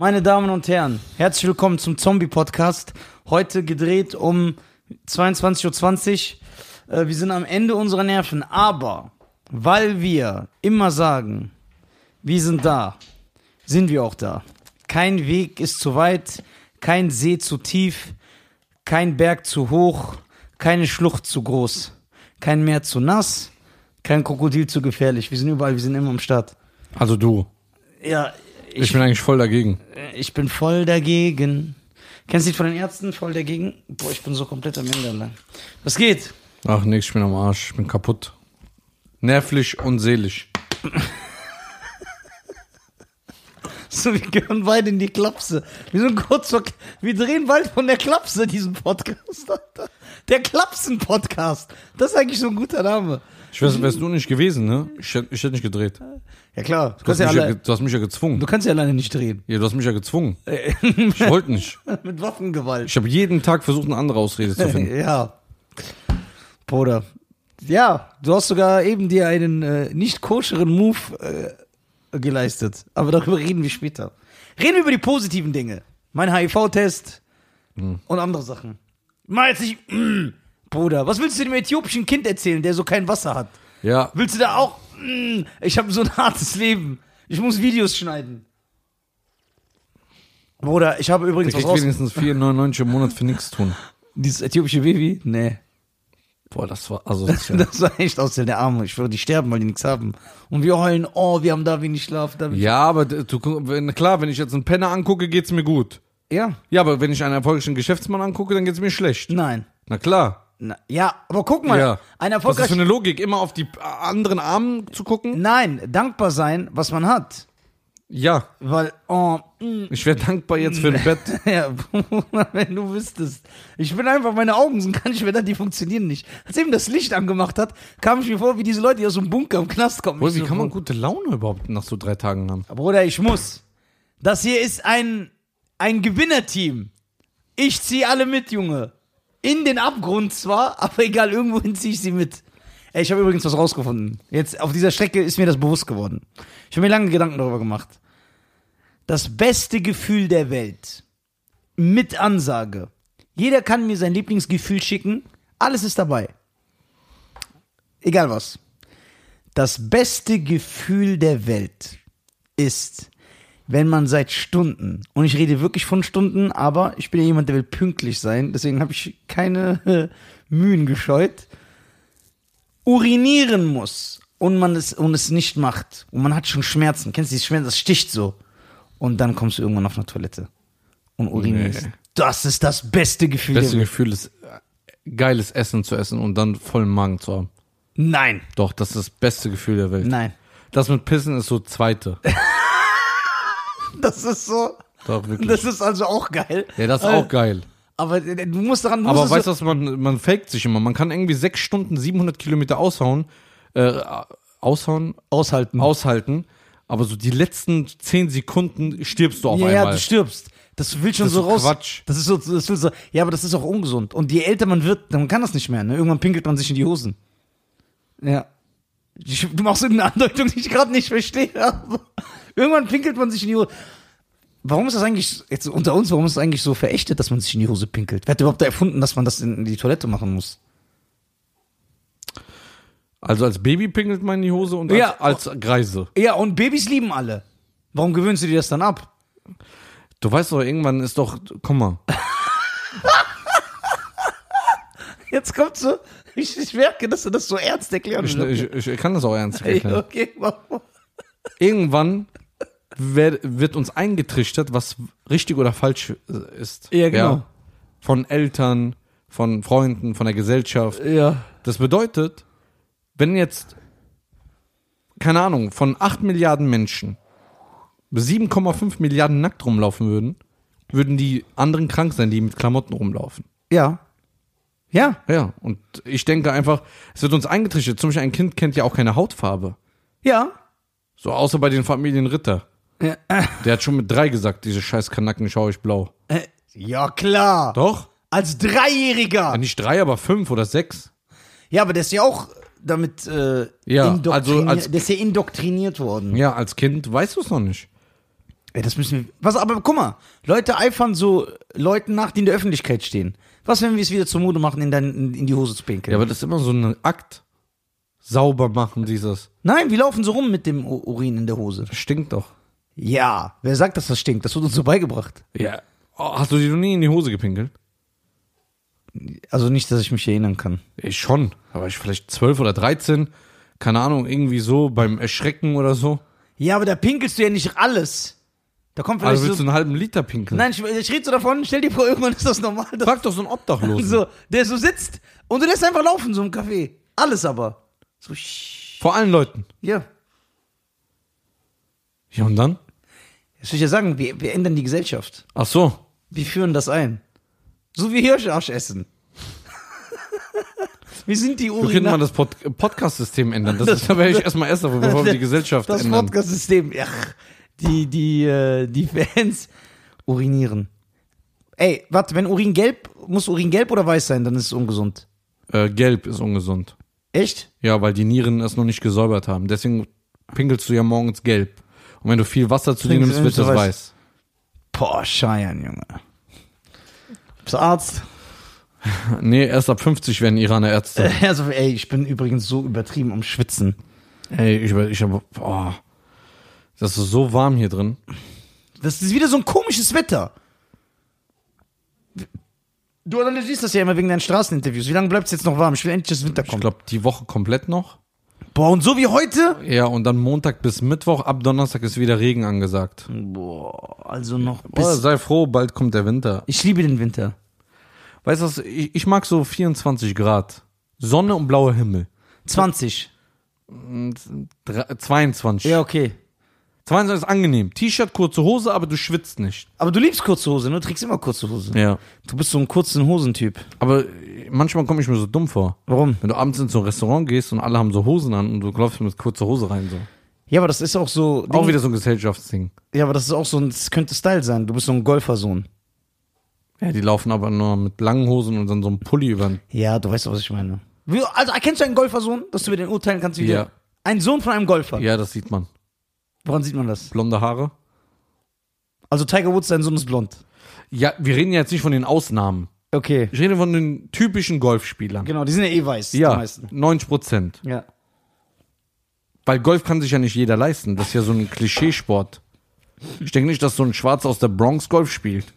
Meine Damen und Herren, herzlich willkommen zum Zombie-Podcast. Heute gedreht um 22.20 Uhr. Äh, wir sind am Ende unserer Nerven, aber weil wir immer sagen, wir sind da, sind wir auch da. Kein Weg ist zu weit, kein See zu tief, kein Berg zu hoch, keine Schlucht zu groß, kein Meer zu nass, kein Krokodil zu gefährlich. Wir sind überall, wir sind immer am Start. Also du. Ja, Ich, ich, bin eigentlich voll dagegen. ich bin voll dagegen. Kennst du die von den Ärzten? Voll dagegen? Boah, ich bin so komplett am Ende. Alter. Was geht? Ach nix, ich bin am Arsch. Ich bin kaputt. Nervlich und seelisch. So, wir gehören beide in die Klapse. Wir sind kurz vor, wir drehen bald von der Klapse diesen Podcast. Der Klapsen-Podcast. Das ist eigentlich so ein guter Name. Ich weiß, wärst du nicht gewesen, ne? Ich hätte hätt nicht gedreht. Ja klar, du Du hast, ja, mich ja, alle, ge- du hast mich ja gezwungen. du kannst ja alleine nicht drehen. Ja, du hast mich ja gezwungen. Ich wollte nicht. Mit Waffengewalt. Ich habe jeden Tag versucht, eine andere Ausrede zu finden. Ja. Bruder. Ja, du hast sogar eben dir einen äh, nicht koscheren Move äh, geleistet. Aber darüber reden wir später. Reden wir über die positiven Dinge. Mein HIV-Test Hm. und andere Sachen. Mal jetzt nicht, mm, Bruder, was willst du dem äthiopischen Kind erzählen, der so kein Wasser hat? Ja, Willst du da auch, mm, ich habe so ein hartes Leben. Ich muss Videos schneiden. Bruder, ich habe der übrigens was kriegt raus... wenigstens 4,99 im Monat für nichts tun. Dieses äthiopische Baby? Nee. Boah, das war, also, das war echt aus der Arme. Ich schwöre, die sterben, weil die nichts haben. Und wir heulen, oh, wir haben da wenig Schlaf. Da wenig ja aber du, wenn, klar, wenn ich jetzt einen Penner angucke, geht's mir gut. ja, Ja, aber wenn ich einen erfolgreichen Geschäftsmann angucke, dann geht's mir schlecht. nein. Na klar. Na, ja, aber guck mal, Ja. ein Was ist das für erfolgreicher. eine Logik, immer auf die anderen Armen zu gucken? Nein, dankbar sein, was man hat. Ja, Weil, oh, mm, ich wäre dankbar jetzt für ein Bett. ja, wenn du wüsstest. Ich bin einfach, meine Augen sind gar nicht mehr da, die funktionieren nicht. Als eben das Licht angemacht hat, kam ich mir vor, wie diese Leute, die aus so einem Bunker im Knast kommen. Boah, wie so, kann man gute Laune überhaupt nach so drei Tagen haben? Bruder, ich muss. Das hier ist ein, ein Gewinnerteam. Ich zieh alle mit, Junge. In den Abgrund zwar, aber egal, irgendwohin ziehe ich sie mit. Ey, ich habe übrigens was rausgefunden. Jetzt auf dieser Strecke ist mir das bewusst geworden. Ich habe mir lange Gedanken darüber gemacht. Das beste Gefühl der Welt. Mit Ansage. Jeder kann mir sein Lieblingsgefühl schicken. Alles ist dabei. Egal was. Das beste Gefühl der Welt ist, wenn man seit Stunden, und ich rede wirklich von Stunden, aber ich bin ja jemand, der will pünktlich sein, deswegen habe ich keine äh, Mühen gescheut, urinieren muss und man es und es nicht macht und man hat schon Schmerzen. Kennst du die Schmerzen? Das sticht so. Und dann kommst du irgendwann auf eine Toilette und urinierst. Nee. Das ist das beste Gefühl Beste der Welt. Gefühl ist, äh, geiles Essen zu essen und dann vollen Magen zu haben. Nein, Doch, das ist das beste Gefühl der Welt. nein. Das mit Pissen ist so zweite. Das ist so. Doch, wirklich. Das ist also auch geil. ja, das ist auch geil. Aber äh, du musst daran Aber musst es weißt so, du, was man, man faked sich immer. Man kann irgendwie sechs Stunden 700 Kilometer aushauen, äh, aushauen, aushalten. aushalten, aber so die letzten zehn Sekunden stirbst du auf ja, ja, einmal. du stirbst. Das will schon Das ist so so raus. Quatsch. Das ist so, das will so, ja, aber das ist auch ungesund. Und je älter man wird, dann kann das nicht mehr. Ne? Irgendwann pinkelt man sich in die Hosen. Ja. Du machst irgendeine Andeutung, die ich gerade nicht verstehe. Irgendwann pinkelt man sich in die Hose. Warum ist das eigentlich, jetzt unter uns, warum ist es eigentlich so verächtet, dass man sich in die Hose pinkelt? Wer hat überhaupt erfunden, dass man das in die Toilette machen muss? Also als Baby pinkelt man in die Hose und als, Ja. als Greise. Ja, und Babys lieben alle. Warum gewöhnst du dir das dann ab? Du weißt doch, irgendwann ist doch, guck mal, Jetzt kommt so, ich, ich merke, dass du das so ernst erklären ich, willst. ich, ich kann das auch ernst erklären. okay, mach mal. Irgendwann wer- wird uns eingetrichtert, was richtig oder falsch äh, ist. Ja, genau. Von Eltern, von Freunden, von der Gesellschaft. Ja. Das bedeutet, wenn jetzt, keine Ahnung, von 8 Milliarden Menschen 7,5 Milliarden nackt rumlaufen würden, würden die anderen krank sein, die mit Klamotten rumlaufen. Ja. Ja. Ja, und ich denke einfach, es wird uns eingetrichtert. Zum Beispiel ein Kind kennt ja auch keine Hautfarbe. Ja. So außer bei den Familien Ritter. Ja, Der hat schon mit drei gesagt, diese scheiß Kanacken schaue ich blau. äh, ja klar. Doch? Als Dreijähriger. Ja, nicht drei, aber fünf oder sechs. Ja, aber der ist ja auch damit äh, Ja, indoktriniert, also als- der ist ja indoktriniert worden. Ja, als Kind weißt du es noch nicht. Ja, das müssen wir. Was, aber guck mal, Leute eifern so Leuten nach, die in der Öffentlichkeit stehen. Was, wenn wir es wieder zur Mode machen, in, dein, in, die Hose zu pinkeln? Ja, aber das ist immer so ein Akt. Sauber machen, dieses. Nein, wir laufen so rum mit dem Urin in der Hose. Das stinkt doch. Ja, wer sagt, dass das stinkt? Das wird uns so beigebracht. Ja. Oh, hast du dir noch nie in die Hose gepinkelt? Also nicht, dass ich mich erinnern kann. Ich schon. War ich vielleicht zwölf oder dreizehn. Keine Ahnung, irgendwie so beim Erschrecken oder so. Ja, aber da pinkelst du ja nicht alles. Da kommt vielleicht Also willst so. du einen halben Liter pinkeln? Nein, ich, ich rede so davon, stell dir vor, irgendwann ist das normal. Dass Frag doch so einen Obdachlosen. so, der so sitzt und du lässt einfach laufen, so im Café. Alles aber. So, Vor allen Leuten. ja. Ja, und dann? Das will ich ja sagen, wir, wir ändern die Gesellschaft. Ach so. Wir führen das ein. So wie Hirscharsch essen. wir sind die Wir könnten mal Urina das Pod Podcast-System ändern. Das, ist, da wäre ich erstmal erst dafür, bevor wir die Gesellschaft das ändern. Podcast-System. Ja, die, die, äh, die Fans urinieren. Ey, warte, wenn Urin gelb, muss Urin gelb oder weiß sein, dann ist es ungesund. Äh, gelb ist ungesund. Echt? Ja, weil die Nieren es noch nicht gesäubert haben. Deswegen pinkelst du ja morgens gelb. Und wenn du viel Wasser zu dir nimmst, wird das weiß. weiß. Boah, Scheiern, Junge. Bist du Arzt? Nee, erst ab 50 werden Iraner Ärzte. Also, ey, ich bin übrigens so übertrieben am Schwitzen. Ey, ich, ich hab, boah. Das ist so warm hier drin. Das ist wieder so ein komisches Wetter. Du analysierst das ja immer wegen deinen Straßeninterviews. Wie lange bleibt es jetzt noch warm? Ich will endlich, dass Winter Ich kommt. glaube, die Woche komplett noch. Boah, und so wie heute? Ja, und dann Montag bis Mittwoch, ab Donnerstag ist wieder Regen angesagt. Boah, also noch Boah, bis... sei froh, bald kommt der Winter. Ich liebe den Winter. Weißt du was, ich, ich mag so 24 Grad. Sonne und blauer Himmel. 20. Dre- 22. Ja, okay. 22 ist angenehm. T-Shirt, kurze Hose, aber du schwitzt nicht. Aber du liebst kurze Hose, ne? Du trägst immer kurze Hose. Ja. Du bist so ein kurzen Hosentyp. Aber manchmal komme ich mir so dumm vor. Warum? Wenn du abends in so ein Restaurant gehst und alle haben so Hosen an und du läufst mit kurzer Hose rein, so. Ja, aber das ist auch so. Auch Ding- wieder so ein Gesellschaftsding. Ja, aber das ist auch so ein. Das könnte Style sein. Du bist so ein Golfersohn. Ja, die laufen aber nur mit langen Hosen und dann so ein Pulli über Ja, du weißt doch, was ich meine. Wie, also, erkennst du einen Golfersohn, dass du über den urteilen kannst, wie Ja. Ein Sohn von einem Golfer. Ja, das sieht man. Woran sieht man das? Blonde Haare. Also, Tiger Woods, sein Sohn ist blond. Ja, wir reden ja jetzt nicht von den Ausnahmen. Okay. Ich rede von den typischen Golfspielern. Genau, die sind ja eh weiß. Die Ja, meisten. 90 Prozent. Ja. Weil Golf kann sich ja nicht jeder leisten. Das ist ja so ein Klischeesport. Ich denke nicht, dass so ein Schwarz aus der Bronx Golf spielt.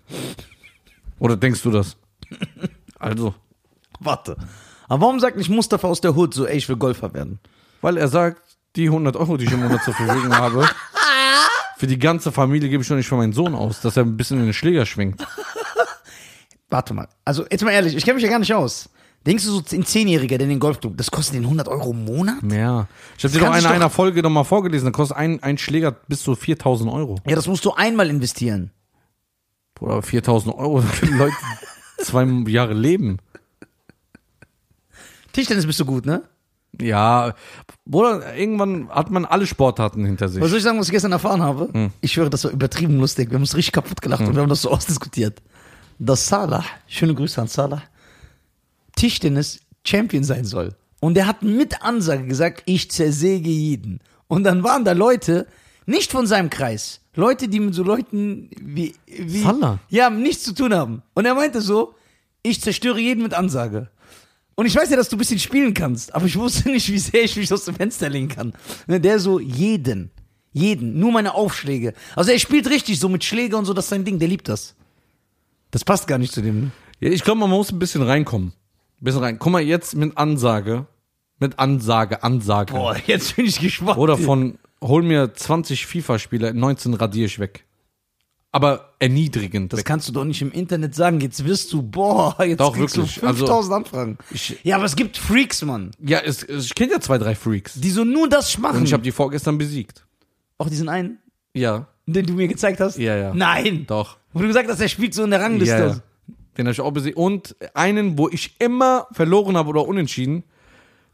Oder denkst du das? Also, Warte. Aber warum sagt nicht Mustafa aus der Hood so, ey, ich will Golfer werden? weil er sagt, die 100 Euro, die ich im Monat zur Verfügung habe, für die ganze Familie gebe ich doch nicht für meinen Sohn aus, dass er ein bisschen in den Schläger schwingt. Warte mal. Also, jetzt mal ehrlich, ich kenne mich ja gar nicht aus. Denkst du so, ein Zehnjähriger, der in den Golfclub, das kostet den 100 Euro im Monat? Ja. Ich habe dir doch in doch- einer Folge noch mal vorgelesen, da kostet ein, ein Schläger bis zu 4000 Euro. Ja, das musst du einmal investieren. Oder 4000 Euro, da können Leute zwei Jahre leben. Tischtennis bist du gut, ne? Ja, Bruder, irgendwann hat man alle Sportarten hinter sich. Was soll ich sagen, was ich gestern erfahren habe? Ich schwöre, das war übertrieben lustig. Wir haben uns richtig kaputt gelacht und wir haben das so ausdiskutiert. Dass Salah, schöne Grüße an Salah, Tischtennis Champion sein soll. Und er hat mit Ansage gesagt, ich zersäge jeden. Und dann waren da Leute, nicht von seinem Kreis, Leute, die mit so Leuten wie, wie Salah? ja, nichts zu tun haben. Und er meinte so, ich zerstöre jeden mit Ansage. Und ich weiß ja, dass du ein bisschen spielen kannst, aber ich wusste nicht, wie sehr ich mich aus dem Fenster legen kann. Ne, Der so, jeden. Jeden. Nur meine Aufschläge. Also er spielt richtig so mit Schläger und so, das ist sein Ding, der liebt das. Das passt gar nicht zu dem. Ne? Ja, ich glaube, man muss ein bisschen reinkommen. Ein bisschen rein. Guck mal, jetzt mit Ansage. Mit Ansage, Ansage. Boah, jetzt bin ich gespannt. Oder von, hol mir 20 FIFA-Spieler, 19 radiere ich weg. Aber erniedrigend Das kannst du doch nicht im Internet sagen. Jetzt wirst du, boah, jetzt Doch, kriegst wirklich. du 5000 Also, Anfragen. ich- ja, aber es gibt Freaks, Mann, Ja, es, es, ich kenne ja zwei, drei Freaks. die so nur das machen. Und ich habe die vorgestern besiegt. Auch diesen einen, Ja, den du mir gezeigt hast? Ja, ja. Nein. doch. Wo du gesagt hast, er spielt so in der Rangliste. Ja, ja. Den habe ich auch besiegt. Und einen, wo ich immer verloren habe oder unentschieden,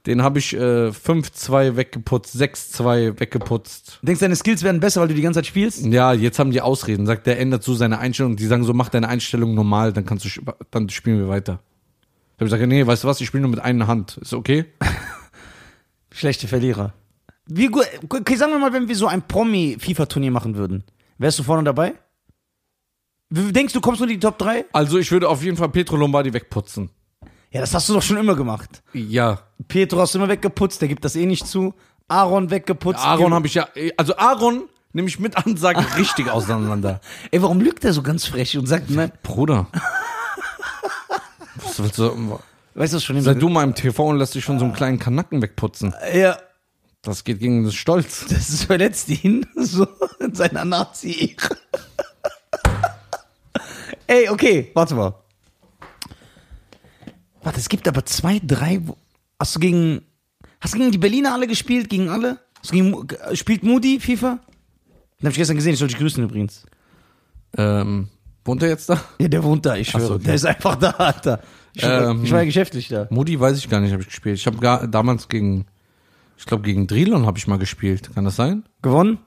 den habe ich äh, 5-2 weggeputzt, 6-2 weggeputzt. Denkst du, deine Skills werden besser, weil du die ganze Zeit spielst? Ja, jetzt haben die Ausreden. Sagt, der ändert so seine Einstellung. Die sagen so, mach deine Einstellung normal, dann kannst du, dann spielen wir weiter. Ich habe gesagt, nee, weißt du was, ich spiele nur mit einer Hand. Ist okay? Schlechte Verlierer. Wie gut, okay, sagen wir mal, wenn wir so ein Promi-FIFA-Turnier machen würden. Wärst du vorne dabei? Denkst du, kommst du in die Top 3? Also ich würde auf jeden Fall Petro Lombardi wegputzen. Ja, das hast du doch schon immer gemacht. Ja. Pietro hast du immer weggeputzt, der gibt das eh nicht zu. Aaron weggeputzt. Aaron habe ich ja. Also Aaron nehme ich mit Ansage richtig auseinander. Ey, warum lügt er so ganz frech und sagt, ne? Bruder. Was willst du? Weißt du schon? Sei du mal im TV und lässt dich schon so einen kleinen Kanacken wegputzen. Ja, Das geht gegen das Stolz. das verletzt ihn so in seiner nazi -Ehre. Ey, okay, warte mal. Warte, es gibt aber zwei, drei. Hast du gegen. Hast du gegen die Berliner alle gespielt? Gegen alle? Gegen, Mu- spielt Moody FIFA? Den hab ich gestern gesehen, ich soll dich grüßen übrigens. Ähm, wohnt er jetzt da? Ja, der wohnt da, ich schwöre. so, okay. Der ist einfach da, Alter. Ich, Ähm. ich war ja geschäftlich da. Moody weiß ich gar nicht, habe ich gespielt. Ich habe damals gegen, ich glaube gegen Drilon habe ich mal gespielt. Kann das sein? Gewonnen?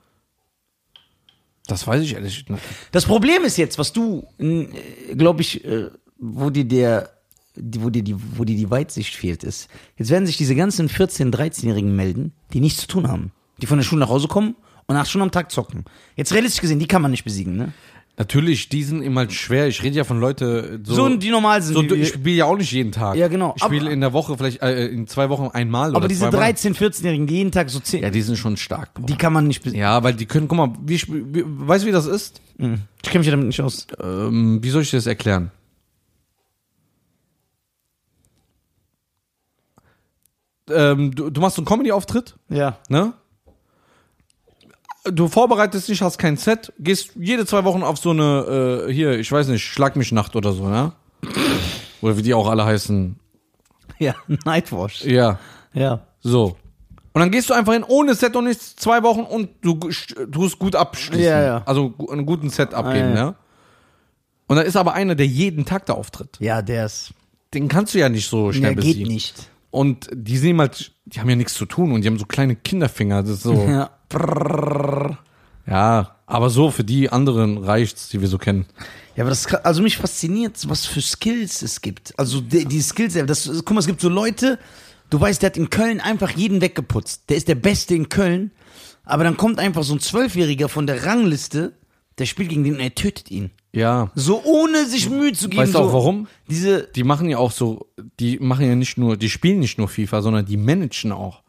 Das weiß ich ehrlich nicht. Das Problem ist jetzt, was du, glaube ich, äh, wo dir der, wo dir die, wo dir die Weitsicht fehlt, ist, jetzt werden sich diese ganzen 14-, 13-Jährigen melden, die nichts zu tun haben. Die von der Schule nach Hause kommen und acht Stunden am Tag zocken. Jetzt realistisch gesehen, die kann man nicht besiegen, ne? Natürlich, die sind immer halt schwer. Ich rede ja von Leute so. So, die normal sind. so ich spiele ja auch nicht jeden Tag. Ja, genau. Ich spiele in der Woche vielleicht äh, in zwei Wochen einmal aber diese zweimal. 13-, 14-Jährigen, die jeden Tag so 10, Ja, die sind schon stark. die kann man nicht besiegen. Ja, weil die können, guck mal, wie, wie, weißt du, wie das ist? Ich kenne mich damit nicht aus. Ähm, wie soll ich dir das erklären? Ähm, du, du machst so einen Comedy-Auftritt, Ja. ne? Du vorbereitest dich, hast kein Set, gehst jede zwei Wochen auf so eine, äh, hier, ich weiß nicht, Schlag mich Nacht oder so, ne? Oder wie die auch alle heißen. Ja, Nightwash. Ja, Ja. so. Und dann gehst du einfach hin, ohne Set und nichts, zwei Wochen und du tust gut abschließen. Ja, ja. Also einen guten Set abgeben, Ah, ja. ja. Und dann ist aber einer, der jeden Tag da auftritt. Ja, der ist. Den kannst du ja nicht so schnell Der geht besiegen. nicht. Und die sehen halt, die haben ja nichts zu tun und die haben so kleine Kinderfinger. Das ist so. Ja. ja, aber so für die anderen reicht's, die wir so kennen. Ja, aber das, also mich fasziniert, was für Skills es gibt. Also die, die Skills, das, guck mal, es gibt so Leute, du weißt, der hat in Köln einfach jeden weggeputzt. Der ist der Beste in Köln, aber dann kommt einfach so ein Zwölfjähriger von der Rangliste, der spielt gegen den und er tötet ihn. Ja. So ohne sich Mühe zu geben. Weißt du so, auch warum? Diese, Die machen ja auch so, die machen ja nicht nur, die spielen nicht nur FIFA, sondern die managen auch.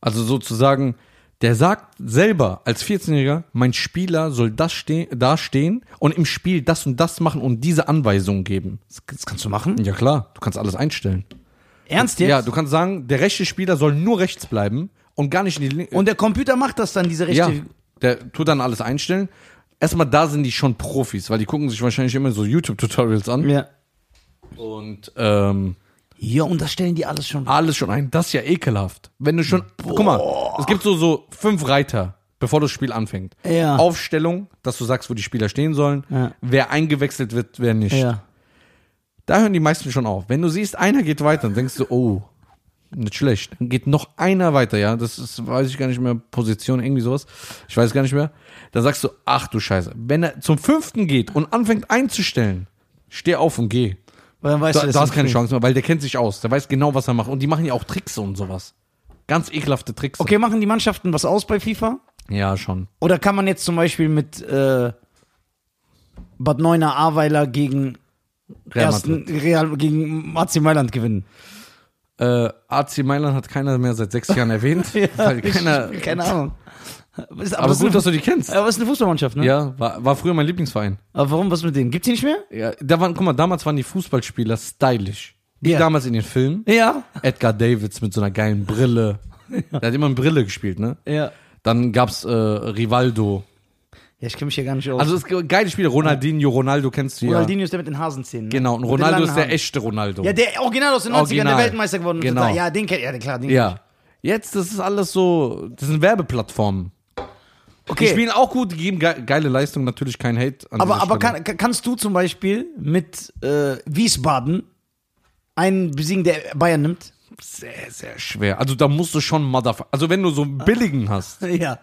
Also sozusagen, der sagt selber als 14-Jähriger, mein Spieler soll das ste da stehen und im Spiel das und das machen und diese Anweisungen geben. das kannst du machen? Ja klar, du kannst alles einstellen. Ernst jetzt? Ja, du kannst sagen, der rechte Spieler soll nur rechts bleiben und gar nicht in die linke. und der Computer macht das dann, diese rechte. ja, der tut dann alles einstellen. Erstmal da sind die schon Profis, weil die gucken sich wahrscheinlich immer so YouTube-Tutorials an. ja. Und ähm, Ja, und das stellen die alles schon. alles schon ein. Das ist ja ekelhaft. Wenn du schon, guck mal, es gibt so, so fünf Reiter, bevor das Spiel anfängt. Ja. Aufstellung, dass du sagst, wo die Spieler stehen sollen, Ja. wer eingewechselt wird, wer nicht. Ja. Da hören die meisten schon auf. Wenn du siehst, einer geht weiter, dann denkst du, oh, nicht schlecht. Dann geht noch einer weiter, ja. Das ist, weiß ich gar nicht mehr, Position, irgendwie sowas. Ich weiß gar nicht mehr. Dann sagst du, ach du Scheiße. Wenn er zum fünften geht und anfängt einzustellen, steh auf und geh. Weil dann weißt Da, du, da hast keine. Chance mehr, weil der kennt sich aus. Der weiß genau, was er macht. Und die machen ja auch Tricks und sowas. Ganz ekelhafte Tricks. Okay, machen die Mannschaften was aus bei FIFA? Ja, schon. Oder kann man jetzt zum Beispiel mit äh, Bad Neuner Ahrweiler gegen Real ersten Real gegen AC Mailand gewinnen? Äh, AC Mailand hat keiner mehr seit sechs Jahren erwähnt. weil keiner, Keine Ahnung. Ist, aber das gut, ist dass eine, du die kennst. aber es ist eine Fußballmannschaft, ne? Ja, war, war früher mein Lieblingsverein. Aber warum, was mit denen? Gibt's die nicht mehr? Ja, da waren, guck mal, damals waren die Fußballspieler stylisch. Wie Ja. damals in den Filmen. Ja. Edgar Davids mit so einer geilen Brille. Der hat immer eine Brille gespielt, ne? Ja. Dann gab's äh, Rivaldo. Ja, ich kenne mich hier gar nicht aus. Also es gibt geile Spiele. Ronaldinho, Ronaldo kennst du ja. Ronaldinho ist der mit den Hasenzähnen. Ne? Genau, und Mit Ronaldo ist der echte Ronaldo. Ja, der Original aus den 90ern, der Original. Weltmeister geworden ist. Genau. Ja, den kennt ja, klar, den Ja. Jetzt, das ist alles so, das sind Werbeplattformen. Okay. Die spielen auch gut, die geben ge geile Leistung, natürlich kein Hate. An Aber, aber kann- kannst du zum Beispiel mit äh, Wiesbaden einen besiegen, der Bayern nimmt? sehr, sehr schwer. Also da musst du schon Motherfucker. Also wenn du so einen billigen hast, Ja.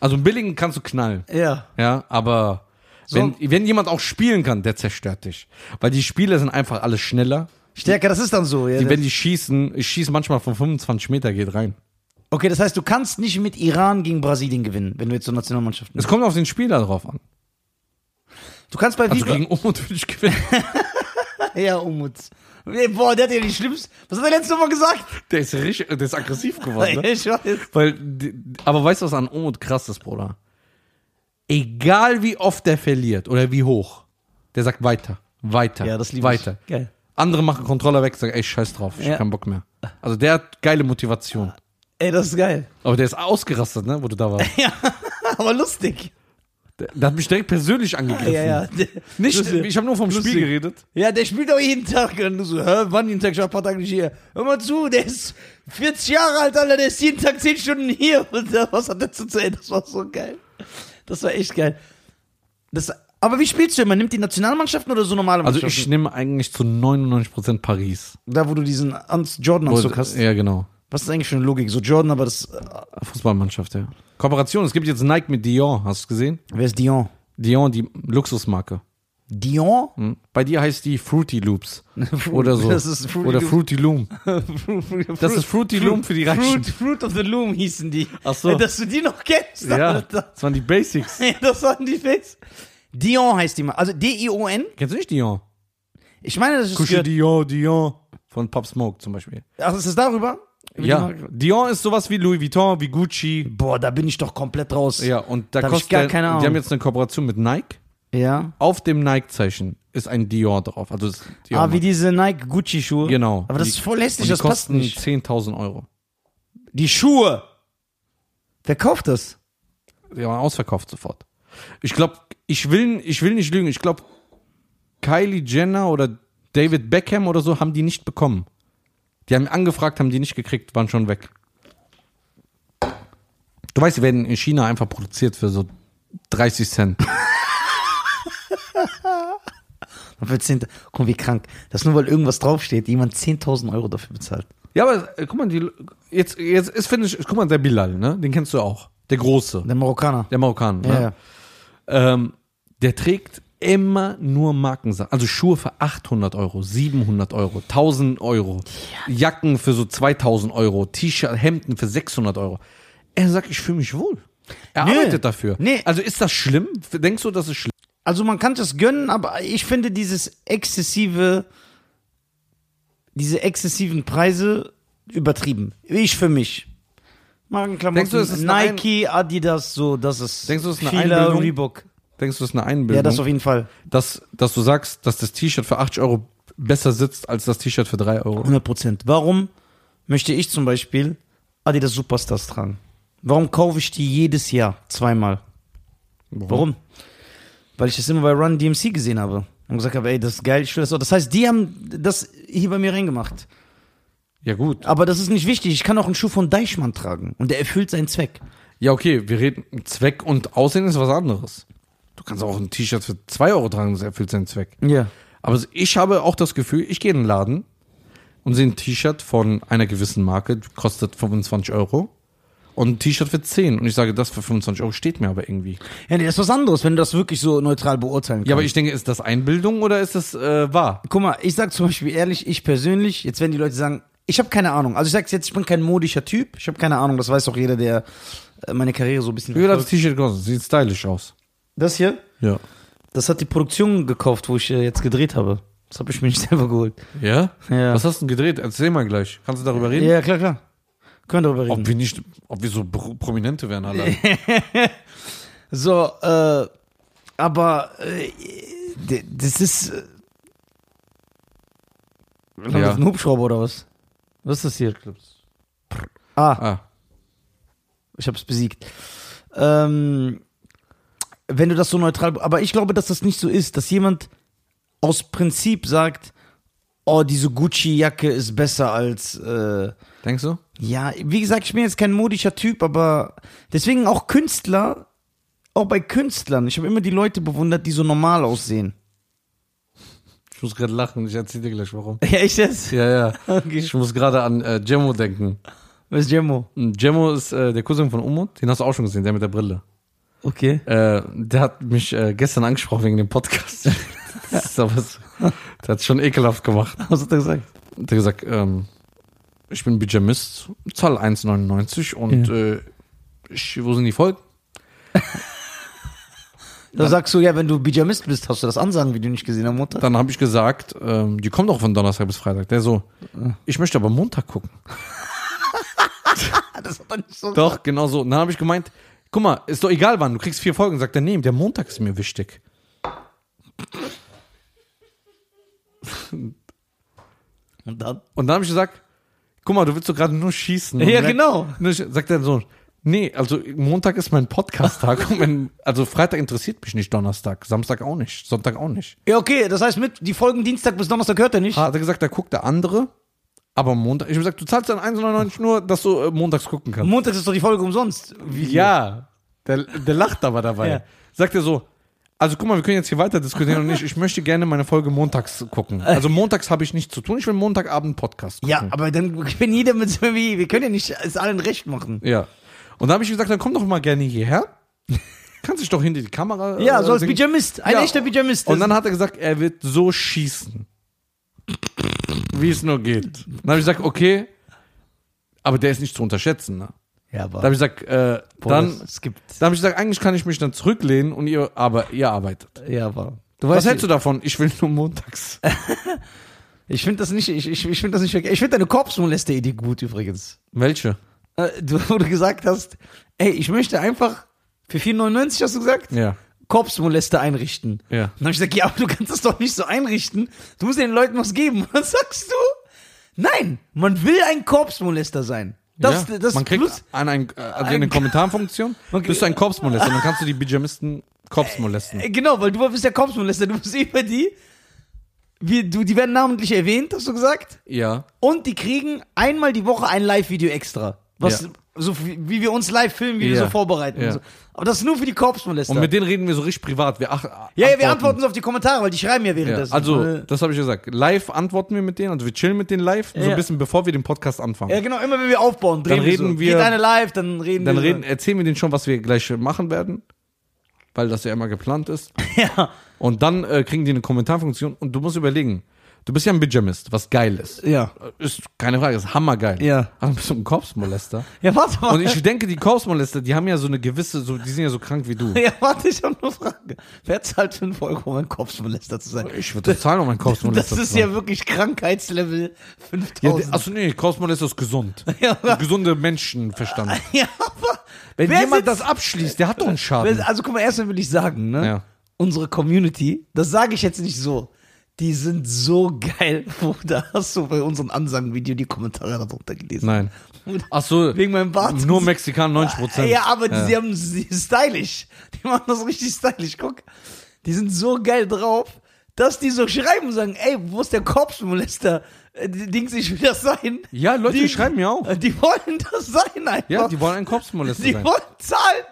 Also einen billigen kannst du knallen. Ja. Ja, aber wenn, wenn jemand auch spielen kann, der zerstört dich. Weil die Spieler sind einfach alle schneller. Stärker, das ist dann so. Ja. Die, wenn die schießen, ich schieße manchmal von 25 Meter, geht rein. okay, das heißt, du kannst nicht mit Iran gegen Brasilien gewinnen, wenn du jetzt so Nationalmannschaften Es kommt auf den Spieler drauf an. Du kannst bei Also Viva. gegen Umut würde ich gewinnen. ja, Umut. Ey, Boah, der hat ja die schlimmsten. Was hat er letztes Mal gesagt? Der ist richtig, der ist aggressiv geworden, ne? Ich weiß. Weil, aber weißt du, was an Umut krass ist, Bruder? Egal wie oft der verliert oder wie hoch, der sagt weiter, weiter, Ja, das liebe weiter. ich. Geil. Andere machen Controller weg, sagen, ey, scheiß drauf, ich Ja. hab keinen Bock mehr. Also der hat geile Motivation. Ey, das ist geil. Aber der ist ausgerastet, ne, wo du da warst. Ja, aber lustig. Der, der hat mich direkt persönlich angegriffen. Ja, ja. Nicht, Lustig. ich habe nur vom Lustig. Spiel geredet. Ja, der spielt doch jeden Tag. Und du so, hä, wann jeden Tag? Ich war ein paar Tage nicht hier. Hör mal zu, der ist 40 Jahre alt, Alter, der ist jeden Tag 10 Stunden hier. Und äh, was hat der zu erzählen? Das war so geil. Das war echt geil. Das, aber wie spielst du immer? Nimmt die Nationalmannschaften oder so normale Also Mannschaften? ich nehme eigentlich zu 99% Paris. da, wo du diesen Jordan-Anzug hast. Ja, genau. Was ist eigentlich für eine Logik? So Jordan, aber das. Äh, Fußballmannschaft, ja. Kooperation, es gibt jetzt Nike mit Dior, hast du gesehen? wer ist Dion? Dior, die Luxusmarke. Dion? Hm? Bei dir heißt die Fruity Loops. Oder so. Das ist Fruity Oder Loop. Fruity Loom. Das ist Fruity Loom für die Reichen. Fruit, Fruit of the Loom hießen die. Ach so. Dass du die noch kennst, Ja, Alter. das waren die Basics. Das waren die Face. Dion heißt die mal. Also D-I-O-N. Kennst du nicht Dior? Ich meine, das ist Kusche. Dior, Dior. Von Pop Smoke zum Beispiel. Ach, ist das darüber? Die Ja? Dior ist sowas wie Louis Vuitton, wie Gucci. Boah, da bin ich doch komplett raus. Ja, und da Da kostet gar der- keine Ahnung. Die haben jetzt eine Kooperation mit Nike. Ja. Auf dem Nike-Zeichen ist ein Dior drauf. Also Dior Ah, wie diese Nike Gucci Schuhe. Genau. Aber das Die- ist voll die das passt kosten nicht. 10.000 Euro. Die Schuhe. Wer kauft das? Die waren ausverkauft sofort. Ich glaube, ich will, ich will nicht lügen. Ich glaube, Kylie Jenner oder David Beckham oder so haben die nicht bekommen. Die haben angefragt, haben die nicht gekriegt, waren schon weg. Du weißt, die werden in China einfach produziert für so 30 Cent. Für 10, guck mal, wie krank. Das nur, weil irgendwas draufsteht, jemand 10.000 Euro dafür bezahlt. Ja, aber äh, guck mal, die, jetzt, jetzt ist, finde ich, guck mal, der Bilal, ne? Den kennst du auch. Der Große. Der Marokkaner. Der Marokkaner. Ja, Ne? ja. Ähm, der trägt immer nur Markensachen. Also Schuhe für 800 Euro, 700 Euro, 1000 Euro. Jacken für so 2000 Euro, T-Shirt, Hemden für 600 Euro. Er sagt, ich fühle mich wohl. Er Nee. arbeitet dafür. Nee. Also ist das schlimm? Denkst du, das ist schlimm? Also man kann das gönnen, aber ich finde dieses exzessive, diese exzessiven Preise übertrieben. Ich für mich. Markenklamotten, Denkst du, es ist eine Nike, Adidas, so, das ist Denkst du, es ist eine Fila, Einbildung? Reebok. Denkst du, das ist eine Einbildung? Ja, das auf jeden Fall. dass, dass du sagst, dass das T-Shirt für 80 Euro besser sitzt als das T-Shirt für 3 Euro. 100 Prozent. Warum möchte ich zum Beispiel Adidas Superstars tragen? Warum kaufe ich die jedes Jahr zweimal? Warum? Weil ich das immer bei Run DMC gesehen habe und gesagt habe, ey, das ist geil, ich will das auch. Das heißt, die haben das hier bei mir reingemacht. Ja, gut. Aber das ist nicht wichtig. Ich kann auch einen Schuh von Deichmann tragen und der erfüllt seinen Zweck. Ja, okay, wir reden, Zweck und Aussehen ist was anderes. Du kannst auch ein T-Shirt für 2 Euro tragen, das erfüllt seinen Zweck. Ja. Aber ich habe auch das Gefühl, ich gehe in den Laden und sehe ein T-Shirt von einer gewissen Marke, kostet 25 Euro. Und ein T-Shirt für 10. Und ich sage, das für 25 Euro steht mir aber irgendwie. Ja, nee, das ist was anderes, wenn du das wirklich so neutral beurteilen kannst. Ja, aber ich denke, ist das Einbildung oder ist das äh, wahr? Guck mal, ich sag zum Beispiel ehrlich, ich persönlich, jetzt werden die Leute sagen, ich habe keine Ahnung. Also ich sag's jetzt, ich bin kein modischer Typ. Ich habe keine Ahnung, das weiß auch jeder, der äh, meine Karriere so ein bisschen Wie hat das. T-Shirt gekostet? Sieht stylisch aus. Das hier, Ja. das hat die Produktion gekauft, wo ich äh, jetzt gedreht habe. Das habe ich mir nicht selber geholt. Ja? Ja. Was hast du denn gedreht? Erzähl mal gleich. Kannst du darüber reden? Ja, klar, klar. Können wir darüber reden. Ob wir nicht, ob wir so Pro- Prominente wären alle. So, äh, aber äh, das ist. Äh, Ja. ja. ein Hubschrauber oder was? Was ist das hier? Ah, ah. ich hab's besiegt. Ähm, wenn du das so neutral. Aber ich glaube, dass das nicht so ist, dass jemand aus Prinzip sagt, oh, diese Gucci-Jacke ist besser als. Äh, Denkst du? Ja, wie gesagt, ich bin jetzt kein modischer Typ, aber deswegen auch Künstler, auch bei Künstlern. Ich habe immer die Leute bewundert, die so normal aussehen. Ich muss gerade lachen. Ich erzähl dir gleich warum. Ja, ich jetzt? Ja, ja. Okay. Ich muss gerade an äh, Jemo denken. Was ist Jemmo? Und Jemo ist äh, der Cousin von Umut. Den hast du auch schon gesehen, der mit der Brille. Okay. Äh, der hat mich äh, gestern angesprochen wegen dem Podcast. das ist aber so, der hat schon ekelhaft gemacht. Was hat er gesagt? Der hat gesagt, ähm, ich bin Pyjamist, zahl 1,99 und Ja. äh, ich, wo sind die Folgen? Da sagst du, ja, wenn du Bijamist bist, hast du das Ansagen-Video nicht gesehen am Montag? Dann habe ich gesagt, ähm, die kommen doch von Donnerstag bis Freitag. Der so, ich möchte aber Montag gucken. Das hat er nicht so Doch, genau so. Und dann habe ich gemeint, guck mal, ist doch egal wann, du kriegst vier Folgen. Sagt er, nee, der Montag ist mir wichtig. Und dann? Und dann habe ich gesagt, guck mal, du willst doch gerade nur schießen. Ja, genau. Sagt er so, nee, also Montag ist mein Podcast-Tag. Also Freitag interessiert mich nicht, Donnerstag, Samstag auch nicht, Sonntag auch nicht. Ja, okay, das heißt, mit die Folgen Dienstag bis Donnerstag hört er nicht. Hat er gesagt, da guckt der andere, aber Montag. Ich habe gesagt, du zahlst dann 1,99 nur, dass du äh, montags gucken kannst. Montags ist doch die Folge umsonst. Wie Ja, der, der lacht aber dabei. Ja. Sagt er so, also guck mal, wir können jetzt hier weiter diskutieren und nicht, ich möchte gerne meine Folge montags gucken. Also montags habe ich nichts zu tun, ich will Montagabend Podcast gucken. Ja, aber dann können jeder mit so wie, wir können ja nicht es allen recht machen. Ja. Und dann habe ich gesagt, dann komm doch mal gerne hierher. Kannst dich doch hinter die Kamera. Ja, äh, so als. Bijamist, ein Ja. echter Bijamist. Und dann hat er gesagt, er wird so schießen. Wie es nur geht. Dann habe ich gesagt, okay, aber der ist nicht zu unterschätzen. Ne? ja, Da aber habe ich gesagt, äh, dann, es gibt, da habe ich gesagt, eigentlich kann ich mich dann zurücklehnen und ihr, aber ihr arbeitet. ja, aber du Was weißt, hältst du davon? Ich will nur montags. ich finde das nicht, ich, ich, ich finde das nicht, ich finde deine Korpsmolester-Idee gut übrigens. Welche? Äh, Du, wo du gesagt hast, ey, ich möchte einfach für 4,99 hast du gesagt? Ja. Korpsmolester einrichten. Ja. Dann habe ich gesagt, ja, aber du kannst das doch nicht so einrichten. Du musst den Leuten was geben. Was sagst du? Nein, man will ein Korpsmolester sein. Das, ja. das man kriegt plus, an ein, äh, also in den Kommentarfunktion bist du ein Korpsmolester. Dann kannst du die Pyjamisten Korps molesten. äh, genau, weil du bist der Korpsmolester. Du bist über die. Wie, du, die werden namentlich erwähnt, hast du gesagt? Ja. Und die kriegen einmal die Woche ein Live-Video extra. Was, Ja. so wie wie wir uns live filmen, wie wir Ja. so vorbereiten. Ja. So. Aber das ist nur für die Korpsmolester. Und mit denen reden wir so richtig privat. Wir ach, ja, ja, wir antworten so auf die Kommentare, weil die schreiben ja währenddessen. also, Äh, das habe ich gesagt. Live antworten wir mit denen, also wir chillen mit denen live, so ein bisschen bevor wir den Podcast anfangen. Ja, genau, immer wenn wir aufbauen, drehen Dann wir reden so. wir- Geht eine live, dann reden Dann wir. reden, erzählen wir denen schon, was wir gleich machen werden, weil das ja immer geplant ist. Ja, Und dann äh, kriegen die eine Kommentarfunktion und du musst überlegen, du bist ja ein Pyjamist, was geil ist. ja. Ist keine Frage, ist hammergeil. Ja. Aber bist du ein Korpsmolester? Ja, warte mal. Und ich denke, die Korpsmolester, die haben ja so eine gewisse, so, die sind ja so krank wie du. ja, warte, ich habe eine Frage. Wer zahlt 5 Euro, um ein Korpsmolester zu sein? Ich würde zahlen, um ein Korpsmolester Das ist zu sein. ja wirklich Krankheitslevel Ja, 5000. der- achso, nee, Korpsmolester ist gesund. Ja, aber- Gesunde Menschenverstand. Ja, aber Wenn jemand das abschließt, der hat doch einen Schaden. Also guck mal, erstmal will ich sagen, ne? Ja. Unsere Community, das sage ich jetzt nicht so. Die sind so geil. Da hast du bei unserem Ansagen-Video die Kommentare darunter gelesen. Nein. Ach so, Wegen meinem Bart. nur Mexikaner 90 Prozent. Ja, aber die, sie haben sie stylisch. Die machen das richtig stylisch. Guck, die sind so geil drauf, dass die so schreiben und sagen, ey, wo ist der Korpsmolester? Äh, die Dings, ich will das sein. Ja, Leute die, schreiben mir auch. Die wollen das sein einfach. Ja, die wollen ein Korpsmolester Die sein. wollen zahlen,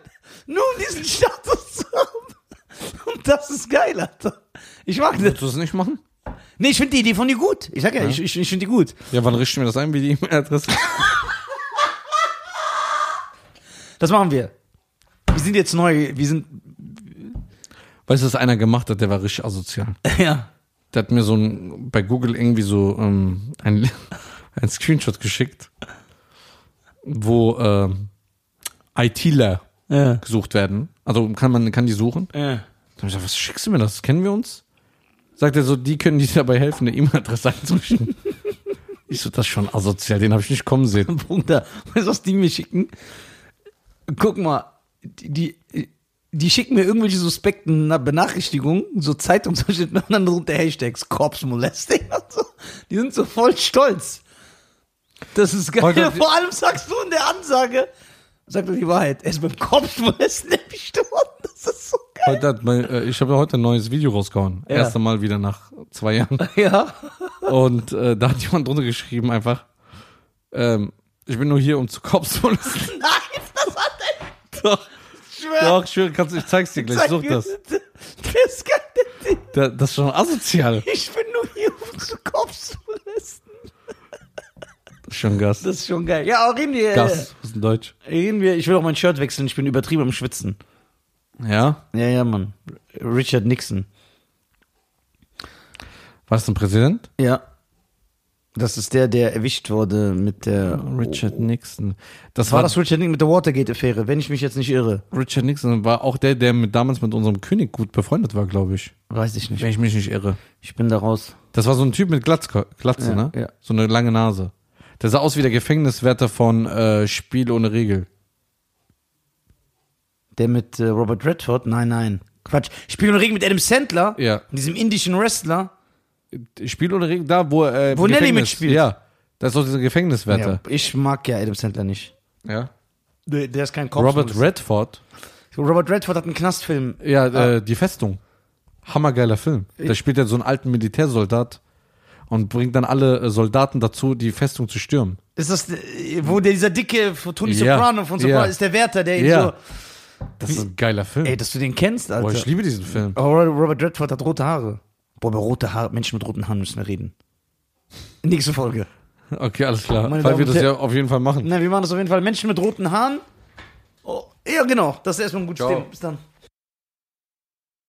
nur um diesen Status zu haben. Und das ist geil, Alter. Ich mag das. Willst du das nicht machen? Nee, ich finde die Idee von dir gut. Ich sag ja, ich, ich, ich finde die gut. Ja, wann richten wir das ein, wie die E-Mail-Adresse? Das machen wir. Wir sind jetzt neu, wir sind, Weißt du, was einer gemacht hat, der war richtig asozial. ja. Der hat mir so ein, bei Google irgendwie so ähm, ein, ein Screenshot geschickt, wo ähm, ITler Ja. gesucht werden. Also kann man kann die suchen. Ja. Dann hab ich gesagt, was schickst du mir das? Kennen wir uns? Sagt er so, die können dir dabei helfen, eine E-Mail-Adresse einzurichten. ich so, das ist schon asozial, den habe ich nicht kommen sehen. Bruder, weißt du, was die mir schicken? Guck mal, die, die, die schicken mir irgendwelche suspekten Na- Benachrichtigungen, so Zeitungsverschnitte und dann drunter Hashtags Corpse-Molesting und so. Die sind so voll stolz. Das ist geil. Heute- Vor allem sagst du in der Ansage, sag doch die Wahrheit, er ist beim Corpse-Molesten erwischt worden. Das ist so geil. Heute hat mein, äh, ich habe ja heute ein neues Video rausgehauen. Ja. Erste Mal wieder nach zwei Jahren. Ja. Und äh, da hat jemand drunter geschrieben einfach, ähm, ich bin nur hier, um zu zu lassen. Nein, das hat er. Doch, Ich schwör. doch, ich schwöre, kannst, ich zeig's dir gleich, Zeig such mir das. der Typ. Da, das ist schon asozial. Ich bin nur hier, um zu Corpse-Molesten. Das ist schon Gas. Das ist schon geil. Ja, aber reden wir. Gas, denn Deutsch? Reden wir, ich will auch mein Shirt wechseln, ich bin übertrieben am Schwitzen. Ja? Ja, ja, Mann. Richard Nixon. War das ein Präsident? Ja. Das ist der, der erwischt wurde mit der. Richard Nixon. Das War war, das Richard Nixon mit der Watergate-Affäre, wenn ich mich jetzt nicht irre? Richard Nixon war auch der, der mit, damals mit unserem König gut befreundet war, glaube ich. Weiß ich nicht. Wenn ich mich nicht irre. Ich bin da raus. Das war so ein Typ mit Glatze, Glatze Ja, ne? ja. So eine lange Nase. Der sah aus wie der Gefängniswärter von äh, Spiel ohne Regel. Der mit äh, Robert Redford? Nein, nein. Quatsch. Spiel und Regen mit Adam Sandler. Ja. Diesem indischen Wrestler. Spiel ohne Regel, da wo äh, Wo Nelly mitspielt. Ja. Das ist doch dieser Gefängniswärter. Ja, ich mag ja Adam Sandler nicht. Ja. Der, der ist kein Kopf. Robert Redford. Robert Redford hat einen Knastfilm. Ja, äh, die Festung. Hammergeiler Film. Da spielt er so einen alten Militärsoldat und bringt dann alle äh, Soldaten dazu, die Festung zu stürmen. Ist das, äh, wo der, dieser dicke Tony Ja. Soprano von. Soprano ist der Wärter, der ihn so. Das ist ein geiler Film. Ey, dass du den kennst, Alter. Boah, ich liebe diesen Film. Robert Redford hat rote Haare. Boah, über rote Haare, Menschen mit roten Haaren müssen wir reden. Nächste Folge. Okay, alles klar. Meine Weil Damen wir das ja auf jeden Fall machen. Na, wir machen das auf jeden Fall. Menschen mit roten Haaren. Oh, ja, genau. Das ist erstmal ein gutes. Thema. Bis dann.